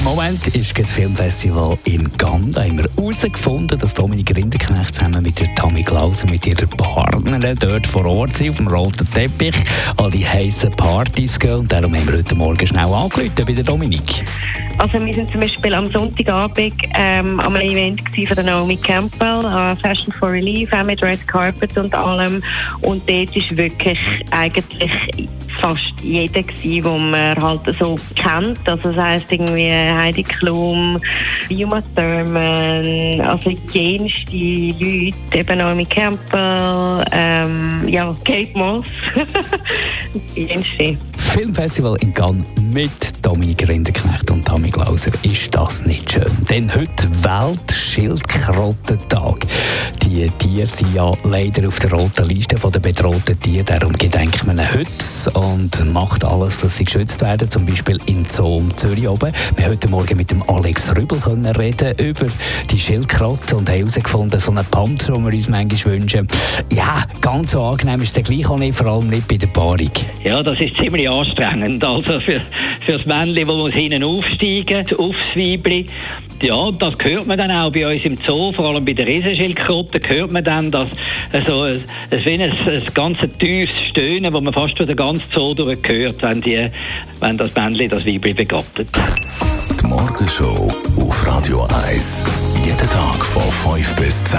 Im Moment ist das Filmfestival in Cannes. Da haben wir herausgefunden, dass Dominik Rinderknecht zusammen mit der Tammy Klauser, mit ihrer Partnerin dort vor Ort sind, auf dem roten Teppich, an die heißen Partys gehen. Und darum haben wir heute Morgen schnell angerufen bei Dominik. Also wir sind zum Beispiel am Sonntagabend ähm, am Event von der Naomi Campbell, uh, Fashion for Relief, auch mit Red Carpet und allem. Und dort ist wirklich eigentlich fast jeder gewesen, den man halt so kennt. Also das heisst irgendwie Heidi Klum, Uma Thurman, also jenste Leute, eben Naomi Campbell, ähm, ja, Kate Moss, jenste. Filmfestival in Cannes mit Dominik Rinderknecht und Tammy Glauser. Ist das nicht schön? Denn heute Weltschildkrötentag. Die Tiere sind ja leider auf der roten Liste der bedrohten Tiere. Darum gedenkt man heute und macht alles, dass sie geschützt werden. Zum Beispiel in Zoo Zürich oben. Wir heute Morgen mit dem Alex Rübel können reden über die Schildkröte und haben herausgefunden, so einen Panzer, den wir uns manchmal wünschen. Ja, ganz so angenehm ist es gleich auch nicht, vor allem nicht bei der Paarung. Ja, das ist ziemlich anstrengend. Also für, für das Männchen, das muss hinten aufsteigen, aufs Weibli. Ja, das hört man dann auch bei uns im Zoo, vor allem bei der Riesenschildkröte, hört man dann, dass also, es wie ein, ein ganz tiefes Stöhnen, das man fast durch den ganzen Zoo durchhört, wenn, die, wenn das Männchen das Weibli begattet. Die Morgenshow auf Radio 1. Jeden Tag von 5 bis 10.